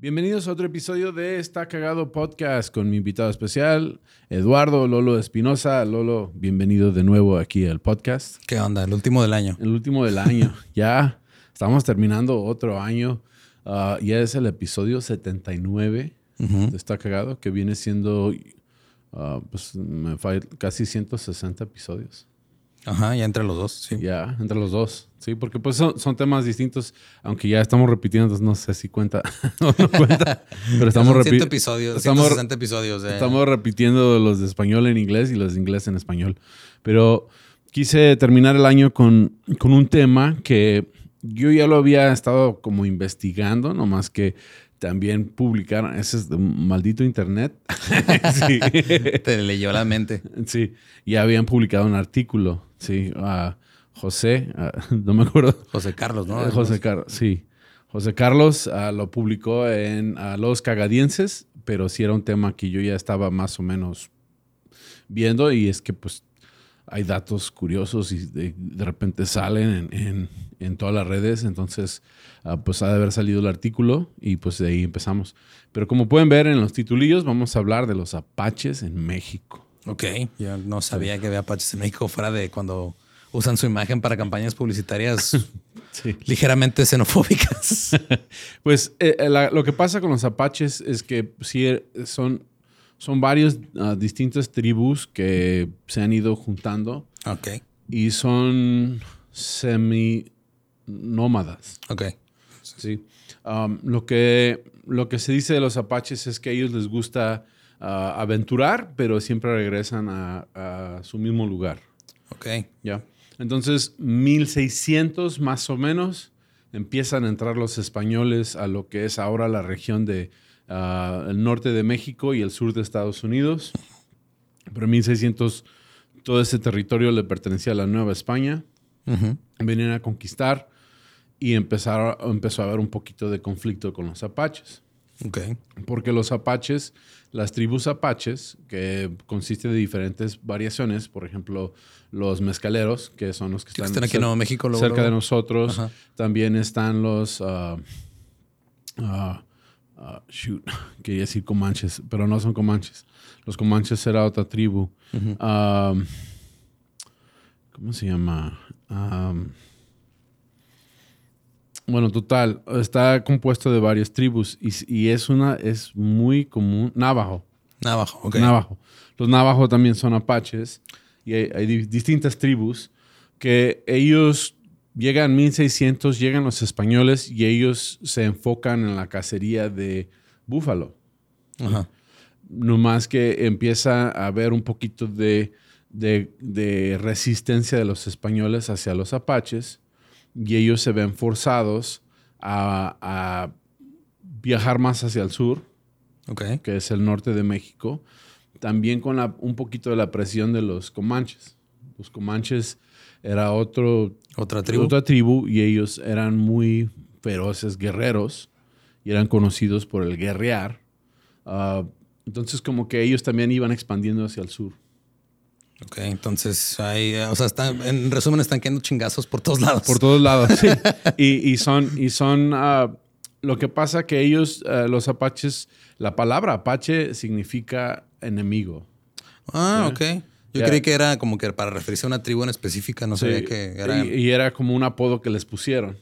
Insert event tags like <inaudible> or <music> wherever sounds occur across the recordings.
Bienvenidos a otro episodio de Está Cagado Podcast con mi invitado especial, Eduardo Lolo Espinosa. Lolo, bienvenido de nuevo aquí al podcast. ¿Qué onda? El último del año. El último del año. <laughs> ya estamos terminando otro año. Ah, ya es el episodio 79 de Está Cagado, que viene siendo uh, pues, casi 160 episodios. Ajá, ya entre los dos, sí. Ya, entre los dos, sí, porque pues son, son temas distintos, aunque ya estamos repitiendo, entonces no sé si cuenta <laughs> o no cuenta, pero estamos repitiendo. episodios, estamos, 160 episodios. Eh. Estamos repitiendo los de español en inglés y los de inglés en español. Pero quise terminar el año con, con un tema que yo ya lo había estado como investigando, nomás que también publicaron, ese es maldito internet. <laughs> sí. <laughs> Te leyó la mente. Sí, ya habían publicado un artículo, sí, a José, <laughs> no me acuerdo. José Carlos, ¿no? Eh, José Carlos, sí. José Carlos ah, lo publicó en Los Cagadienses, pero sí era un tema que yo ya estaba más o menos viendo y es que pues hay datos curiosos y de, repente salen en, en, todas las redes, entonces ah, pues ha de haber salido el artículo y pues de ahí empezamos. Pero como pueden ver en los titulillos, vamos a hablar de los apaches en México. Ok, yo no sabía que había apaches en México fuera de cuando usan su imagen para campañas publicitarias <laughs> ligeramente xenofóbicas. <laughs> pues eh, eh, lo que pasa con los apaches es que sí eh, son son varios ah, distintas tribus que se han ido juntando. Ok. Y son semi-nómadas. Ok. Sí. Um, lo, que, lo que se dice de los apaches es que a ellos les gusta ah, aventurar, pero siempre regresan a, su mismo lugar. Ok. Ya. Entonces, 1600 más o menos empiezan a entrar los españoles a lo que es ahora la región de el norte de México y el sur de Estados Unidos. Pero en 1600 todo ese territorio le pertenecía a la Nueva España. Venían a conquistar y empezaron, empezó a haber un poquito de conflicto con los apaches. Okay. Porque los apaches, las tribus apaches, que consiste de diferentes variaciones, por ejemplo, los mezcaleros, que son los que están, aquí en Nuevo México, cerca de nosotros. También están los uh, uh, Uh, shoot, <laughs> quería decir comanches, pero no son comanches. Los comanches era otra tribu. Um, ¿Cómo se llama? Um, bueno, total, está compuesto de varias tribus y, es una, es muy común. Navajo. Navajo, ok. Navajo. Los navajo también son apaches y hay distintas tribus que ellos Llegan 1600, llegan los españoles y ellos se enfocan en la cacería de búfalo. Ajá. No más que empieza a haber un poquito de, resistencia de los españoles hacia los apaches y ellos se ven forzados a, viajar más hacia el sur, que es el norte de México, también con un poquito de la presión de los comanches. Los comanches era otro, otra tribu. Otra tribu y ellos eran muy feroces guerreros y eran conocidos por el guerrear. Ah, entonces como que ellos también iban expandiendo hacia el sur. Ok, entonces hay, o sea, en resumen están quedando chingazos por todos lados. Por todos lados, sí. <laughs> y, son, y son, ah, lo que pasa que ellos, ah, los apaches, la palabra apache significa enemigo. Ah, ok. Yo creí que era como que para referirse a una tribu en específica, no sabía que era. Y, era como un apodo que les pusieron.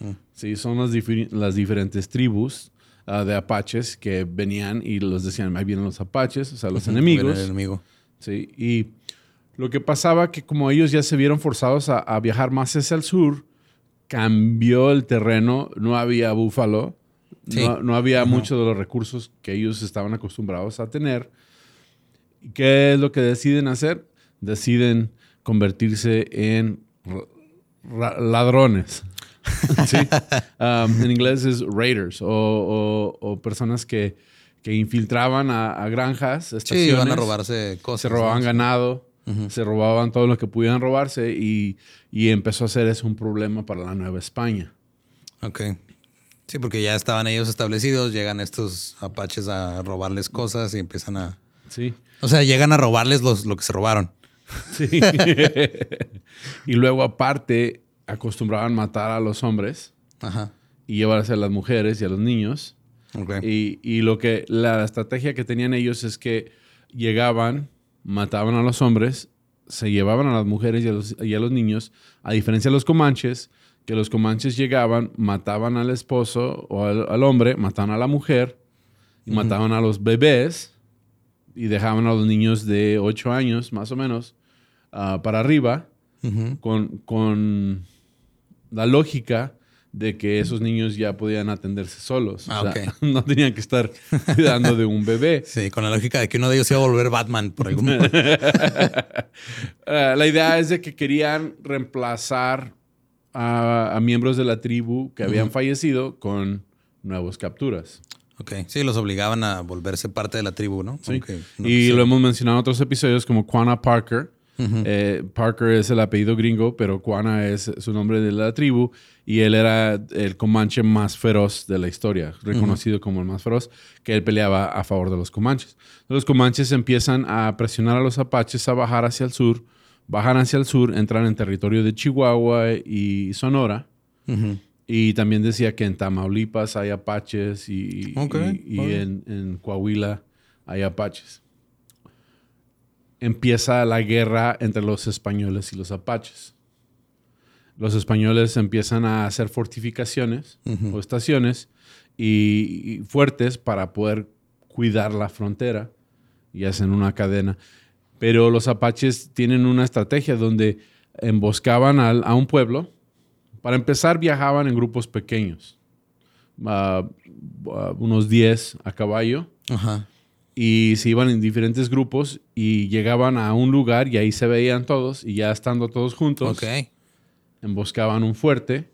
Mm. Sí, son las, las diferentes tribus ah, de apaches que venían y los decían, ahí vienen los apaches, o sea, los enemigos. El enemigo. Sí, y lo que pasaba que como ellos ya se vieron forzados a, viajar más hacia el sur, cambió el terreno, no había búfalo, no, había muchos de los recursos que ellos estaban acostumbrados a tener. ¿Qué es lo que deciden hacer? Deciden convertirse en ladrones. <laughs> Um, en inglés es raiders o, personas que, infiltraban a, granjas, estaciones. Sí, iban a robarse cosas. Se robaban ganado. Se robaban todo lo que pudieran robarse y, y empezó a ser eso un problema para la Nueva España. Ok. Sí, porque ya estaban ellos establecidos, llegan estos apaches a robarles cosas y empiezan a... Sí. O sea, llegan a robarles los, lo que se robaron. Sí. <laughs> y luego aparte acostumbraban matar a los hombres y llevarse a las mujeres y a los niños. Y, y, lo que la estrategia que tenían ellos es que llegaban, mataban a los hombres, se llevaban a las mujeres y a los, y a los niños, a diferencia de los comanches, que los comanches llegaban, mataban al esposo o al, hombre, mataban a la mujer y mataban a los bebés y dejaban a los niños de 8 años más o menos ah, para arriba con, con, la lógica de que esos niños ya podían atenderse solos. Ah, <laughs> no tenían que estar cuidando de un bebé. <laughs> Sí, con la lógica de que uno de ellos iba a volver Batman por algún momento. <laughs> Ah, la idea es de que querían reemplazar a, miembros de la tribu que habían fallecido con nuevas capturas. Ok, sí, los obligaban a volverse parte de la tribu, ¿no? Sí. y lo hemos mencionado en otros episodios como Quana Parker. Eh, Parker es el apellido gringo, pero Quana es su nombre de la tribu y él era el comanche más feroz de la historia, reconocido como el más feroz, que él peleaba a favor de los comanches. Los comanches empiezan a presionar a los apaches a bajar hacia el sur bajan hacia el sur, entran en territorio de Chihuahua y Sonora. Y también decía que en Tamaulipas hay apaches y, en, Coahuila hay apaches. Empieza la guerra entre los españoles y los apaches. Los españoles empiezan a hacer fortificaciones o estaciones y, fuertes para poder cuidar la frontera y hacen una cadena. Pero los apaches tienen una estrategia donde emboscaban a, un pueblo. Para empezar, viajaban en grupos pequeños, unos 10 a caballo. Y se iban en diferentes grupos y llegaban a un lugar y ahí se veían todos y ya estando todos juntos, emboscaban un fuerte.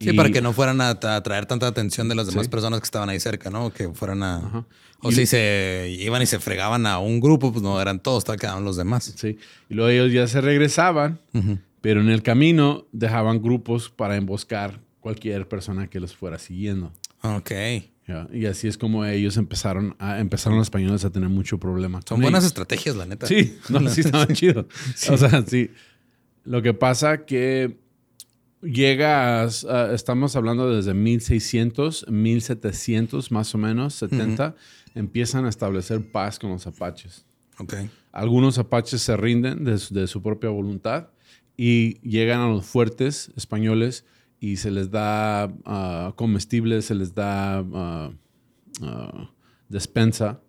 Sí, para que no fueran a atraer tanta atención de las demás personas que estaban ahí cerca, ¿no? Que fueran a... O si se iban y se fregaban a un grupo, pues no eran todos, quedaban los demás. Sí. Y luego ellos ya se regresaban, pero en el camino dejaban grupos para emboscar cualquier persona que los fuera siguiendo. Ok. Y así es como ellos empezaron a empezaron los españoles a tener mucho problema. Son buenas estrategias, la neta. Sí, no, <laughs> sí estaban chidos. O sea, sí. Lo que pasa que llega a, estamos hablando desde 1600, 1700 más o menos, 70 empiezan a establecer paz con los apaches. Okay. Algunos apaches se rinden de su, propia voluntad y llegan a los fuertes españoles y se les da uh, comestibles, se les da uh, uh, despensa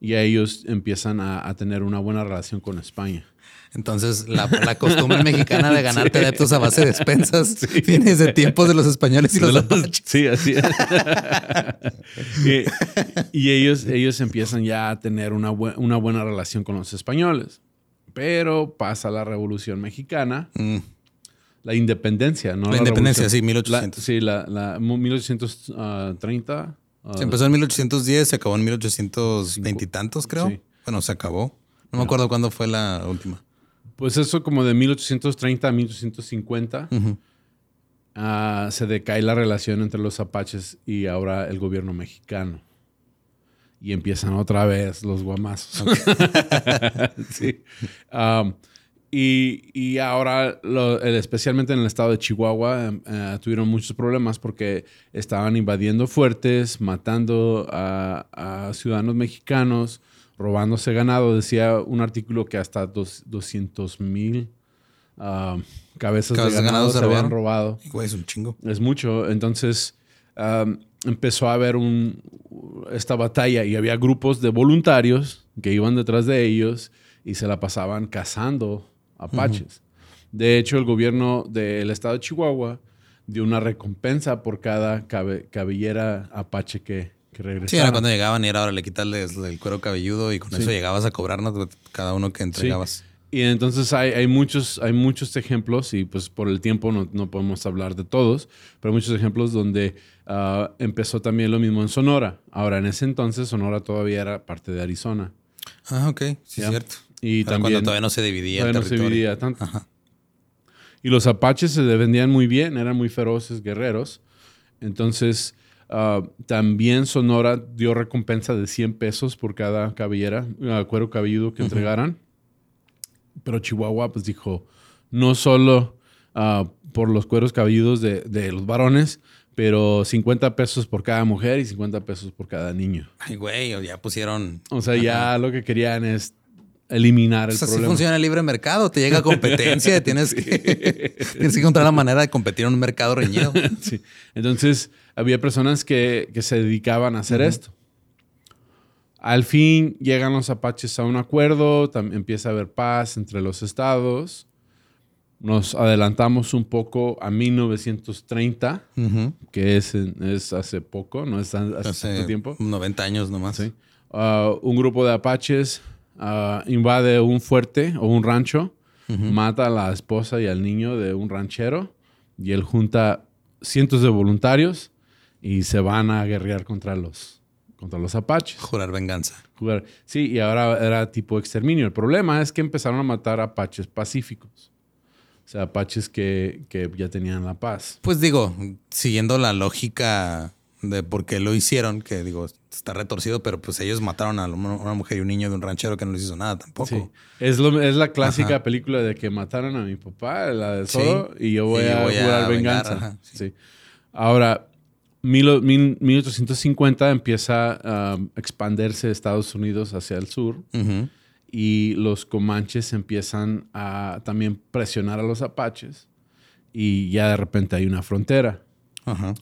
y a ellos empiezan a, tener una buena relación con España. Entonces, la, costumbre mexicana de <laughs> ganarte adeptos a base de despensas viene desde tiempos de los españoles y los, apaches. <laughs> Sí, así es. <laughs> y, ellos, ellos empiezan ya a tener una, una buena relación con los españoles. Pero pasa la Revolución Mexicana. Mm. La independencia, ¿no? La, independencia, sí, 1800. sí, la, la 1830. se empezó en 1810, se acabó en 1820 y tantos, creo. Bueno, se acabó. No me acuerdo cuándo fue la última. Pues eso como de 1830 a 1850 ah, se decae la relación entre los apaches y ahora el gobierno mexicano. Y empiezan otra vez los guamazos. <laughs> sí. Y, ahora, especialmente en el estado de Chihuahua, em, eh, tuvieron muchos problemas porque estaban invadiendo fuertes, matando a ciudadanos mexicanos, robándose ganado. Decía un artículo que hasta 200 mil ah, cabezas, de ganado, se, habían robado. es un chingo. Es mucho. Entonces empezó a haber un, esta batalla y había grupos de voluntarios que iban detrás de ellos y se la pasaban cazando apaches. De hecho, el gobierno del estado de Chihuahua dio una recompensa por cada cabellera apache que, que Sí, era cuando llegaban y era ahora le quitarles el cuero cabelludo y con eso llegabas a cobrarnos cada uno que entregabas. Y entonces hay, hay, muchos, hay muchos ejemplos, y pues por el tiempo no, no podemos hablar de todos, pero muchos ejemplos donde ah, empezó también lo mismo en Sonora. Ahora, en ese entonces Sonora todavía era parte de Arizona. Ah, ok, sí, es cierto. Y también, cuando todavía no se dividía el territorio. no se dividía tanto. Y los apaches se defendían muy bien, eran muy feroces guerreros. Entonces, ah, también Sonora dio recompensa de 100 pesos por cada cabellera, uh, cuero cabelludo que entregaran. Pero Chihuahua, pues dijo, no solo ah, por los cueros cabelludos de, de, los varones, pero 50 pesos por cada mujer y 50 pesos por cada niño. Ay, güey, ya pusieron. O sea, ya lo que querían es eliminar el o sea, problema. Así funciona el libre mercado, te llega competencia, <laughs> tienes, que, tienes que encontrar la manera de competir en un mercado reñido. <laughs> sí. Entonces, había personas que, que se dedicaban a hacer esto. Al fin llegan los apaches a un acuerdo, empieza a haber paz entre los estados. Nos adelantamos un poco a 1930, que es, es, hace poco, no es hace, tanto tiempo. 90 años nomás. Sí. Uh, un grupo de apaches uh, invade un fuerte o un rancho, mata a la esposa y al niño de un ranchero y él junta cientos de voluntarios y se van a guerrear contra los, contra los apaches. Jurar venganza. sí, y ahora era tipo exterminio. El problema es que empezaron a matar apaches pacíficos. O sea, apaches que, que ya tenían la paz. Pues digo, siguiendo la lógica de por qué lo hicieron, que digo, está retorcido, pero pues ellos mataron a una mujer y un niño de un ranchero que no les hizo nada tampoco. Es, lo, es la clásica película de que mataron a mi papá, la de Solo, y yo voy, a, jugar venganza. sí. Ahora, 1850 empieza a expandirse Estados Unidos hacia el sur y los comanches empiezan a también presionar a los apaches y ya de repente hay una frontera.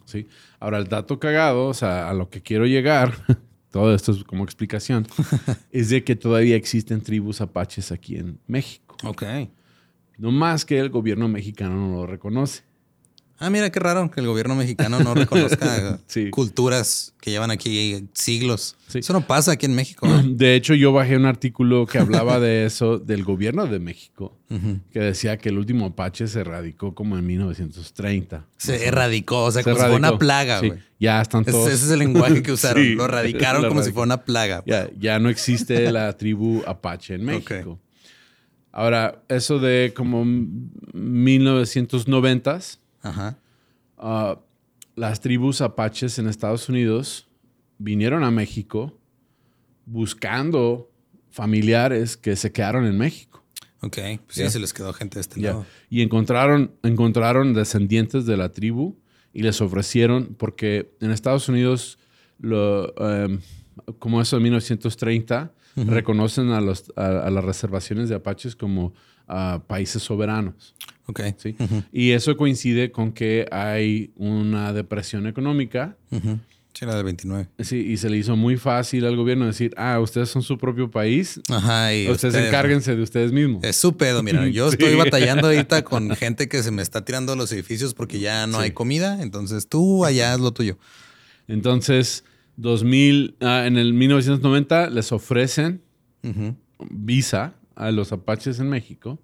¿Sí? Ahora, el dato cagado, o sea, a lo que quiero llegar, <laughs> todo esto es como explicación, <laughs> es de que todavía existen tribus apaches aquí en México. Ok. No más que el gobierno mexicano no lo reconoce. Ah, mira qué raro que el gobierno mexicano no reconozca <laughs> culturas que llevan aquí siglos. Eso no pasa aquí en México. <clears throat> De hecho, yo bajé un artículo que hablaba de eso del gobierno de México, que decía que el último Apache se erradicó como en 1930. Se erradicó, o sea, como si fuera una plaga, güey. Ya están todos. Ese, es el lenguaje que usaron. <laughs> lo erradicaron <laughs> como si fuera una plaga. Ya, ya no existe la tribu Apache en México. Ahora, eso de como 1990s Ajá. Ah, las tribus apaches en Estados Unidos vinieron a México buscando familiares que se quedaron en México. Ok, pues sí, se les quedó gente de este lado. Y encontraron, encontraron descendientes de la tribu y les ofrecieron, porque en Estados Unidos, lo, em, como eso en 1930, reconocen a, los, a, las reservaciones de apaches como uh, países soberanos. Ok. ¿sí? Y eso coincide con que hay una depresión económica. Sí, la del 29. Sí, y se le hizo muy fácil al gobierno decir, ah, ustedes son su propio país. Ajá, y ustedes, encárguense de ustedes mismos. Es su pedo, mira. Yo <laughs> estoy batallando ahorita con <laughs> gente que se me está tirando los edificios porque ya no hay comida. Entonces tú allá haz lo tuyo. Entonces, 2000, ah, en el 1990 les ofrecen visa a los apaches en México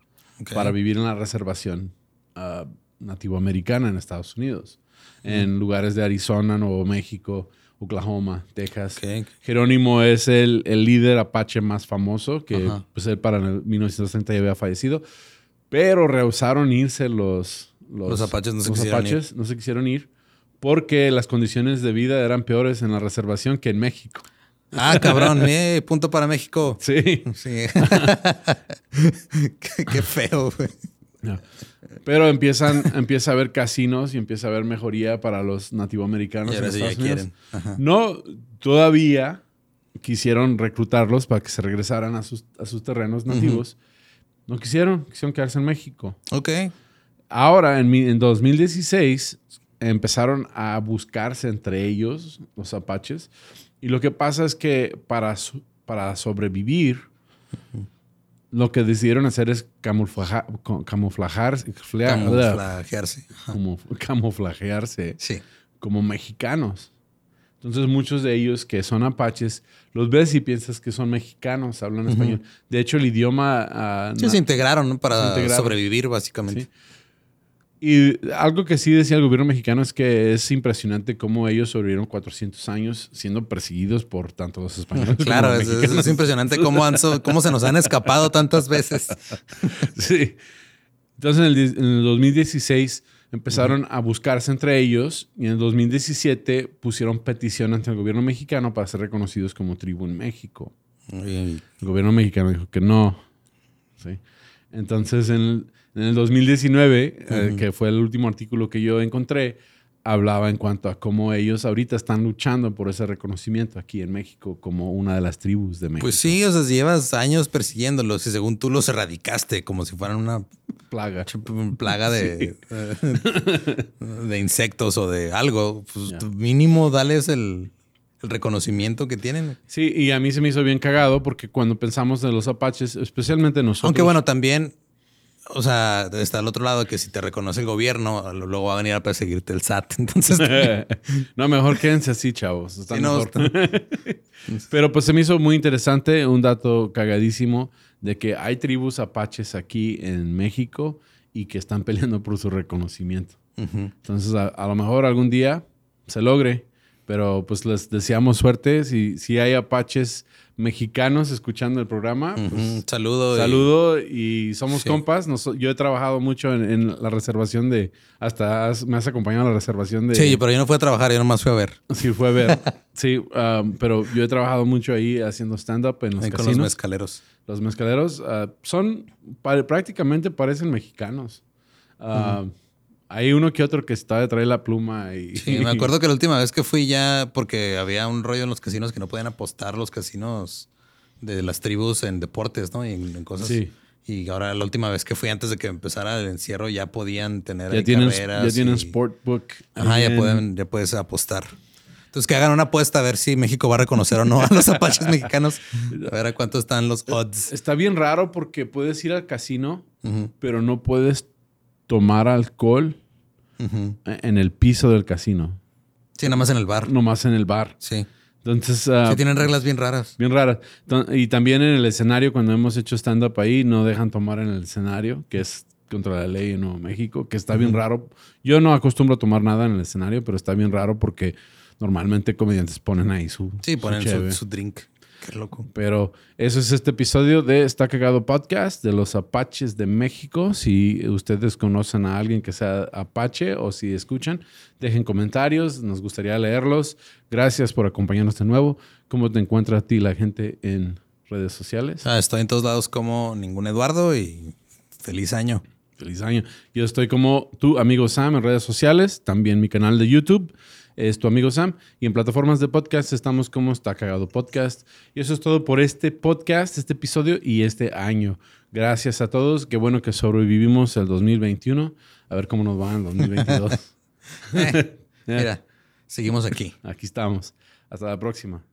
para vivir en la reservación uh, nativoamericana en Estados Unidos, en lugares de Arizona, Nuevo México, Oklahoma, Texas. Jerónimo es el, líder apache más famoso, que pues él para el 1930 ya había fallecido, pero rehusaron irse los, los, apaches, no se, quisieron ir. no se quisieron ir porque las condiciones de vida eran peores en la reservación que en México. Ah, cabrón, <laughs> eh, punto para México. Sí. Sí. <laughs> qué, feo, güey. Pero empiezan, empieza a haber casinos y empieza a haber mejoría para los nativoamericanos en Estados Unidos. No, todavía quisieron reclutarlos para que se regresaran a sus, terrenos nativos. No quisieron, quisieron quedarse en México. Ok. Ahora, en, en 2016, empezaron a buscarse entre ellos, los apaches, y lo que pasa es que para, para sobrevivir, lo que decidieron hacer es camuflajar, camuflajarse. Camuflajearse. Como, <laughs> camuflajearse sí. como mexicanos. Entonces muchos de ellos que son apaches, los ves y piensas que son mexicanos, hablan español. De hecho, el idioma... Uh, se integraron para sobrevivir básicamente. Y algo que sí decía el gobierno mexicano es que es impresionante cómo ellos sobrevivieron 400 años siendo perseguidos por tanto los españoles. Claro, es, es, impresionante cómo, han, cómo se nos han escapado tantas veces. <laughs> Sí. Entonces en el, en el 2016 empezaron a buscarse entre ellos y en el 2017 pusieron petición ante el gobierno mexicano para ser reconocidos como tribu en México. El gobierno mexicano dijo que no. ¿sí? Entonces en el, en el 2019, eh, que fue el último artículo que yo encontré, hablaba en cuanto a cómo ellos ahorita están luchando por ese reconocimiento aquí en México como una de las tribus de México. Pues sí, o sea, llevas años persiguiéndolos y según tú los erradicaste como si fueran una plaga. Plaga de, <laughs> de insectos o de algo. Pues mínimo dales el, el reconocimiento que tienen. Sí, y a mí se me hizo bien cagado porque cuando pensamos en los apaches, especialmente nosotros. Aunque bueno, también o sea, está al otro lado que si te reconoce el gobierno, luego va a venir a perseguirte el SAT. <laughs> Entonces. <laughs> no, mejor quédense así, chavos. <laughs> Pero pues se me hizo muy interesante un dato cagadísimo de que hay tribus apaches aquí en México y que están peleando por su reconocimiento. Entonces, a, lo mejor algún día se logre, pero pues les deseamos suerte. Si, si hay apaches mexicanos escuchando el programa. Pues, saludo. Saludo y, somos compas. yo he trabajado mucho en, la reservación de... Hasta me has acompañado a la reservación de... Sí, pero yo no fui a trabajar, yo nomás fui a ver. <laughs> Sí, fue a ver. <laughs> sí, um, pero yo he trabajado mucho ahí haciendo stand-up en los casinos. los mezcaleros. Los mezcaleros uh, son... prácticamente parecen mexicanos. Uh, hay uno que otro que está detrás de la pluma. Y... Sí, me <laughs> acuerdo que la última vez que fui ya, porque había un rollo en los casinos que no podían apostar los casinos de las tribus en deportes, ¿no? Y en, cosas. Sí. Y ahora la última vez que fui antes de que empezara el encierro ya podían tener ya tienen, carreras. Ya tienen sportbook. Ajá, ya, pueden, ya puedes apostar. Entonces que hagan una apuesta a ver si México va a reconocer o no a los apaches mexicanos. A ver a cuánto están los odds. Está bien raro porque puedes ir al casino, pero no puedes tomar alcohol en el piso del casino. Sí, nada más en el bar. Nomás en el bar. Sí. Entonces. Uh, sí, tienen reglas bien raras. Bien raras. Y también en el escenario, cuando hemos hecho stand-up ahí, no dejan tomar en el escenario, que es contra la ley en Nuevo México, que está bien raro. Yo no acostumbro a tomar nada en el escenario, pero está bien raro porque normalmente comediantes ponen ahí su. Sí, ponen su drink. Qué loco. Pero eso es este episodio de Está Cagado Podcast de los Apaches de México. Si ustedes conocen a alguien que sea Apache o si escuchan, dejen comentarios. Nos gustaría leerlos. Gracias por acompañarnos de nuevo. ¿Cómo te encuentra a ti la gente en redes sociales? Ah, estoy en todos lados como ningún Eduardo y feliz año. Feliz año. Yo estoy como tu amigo Sam en redes sociales, también mi canal de YouTube es tu amigo Sam. Y en plataformas de podcast estamos como Está Cagado Podcast. Y eso es todo por este podcast, este episodio y este año. Gracias a todos. Qué bueno que sobrevivimos el 2021. A ver cómo nos va en el 2022. <laughs> Mira, seguimos aquí. Aquí estamos. Hasta la próxima.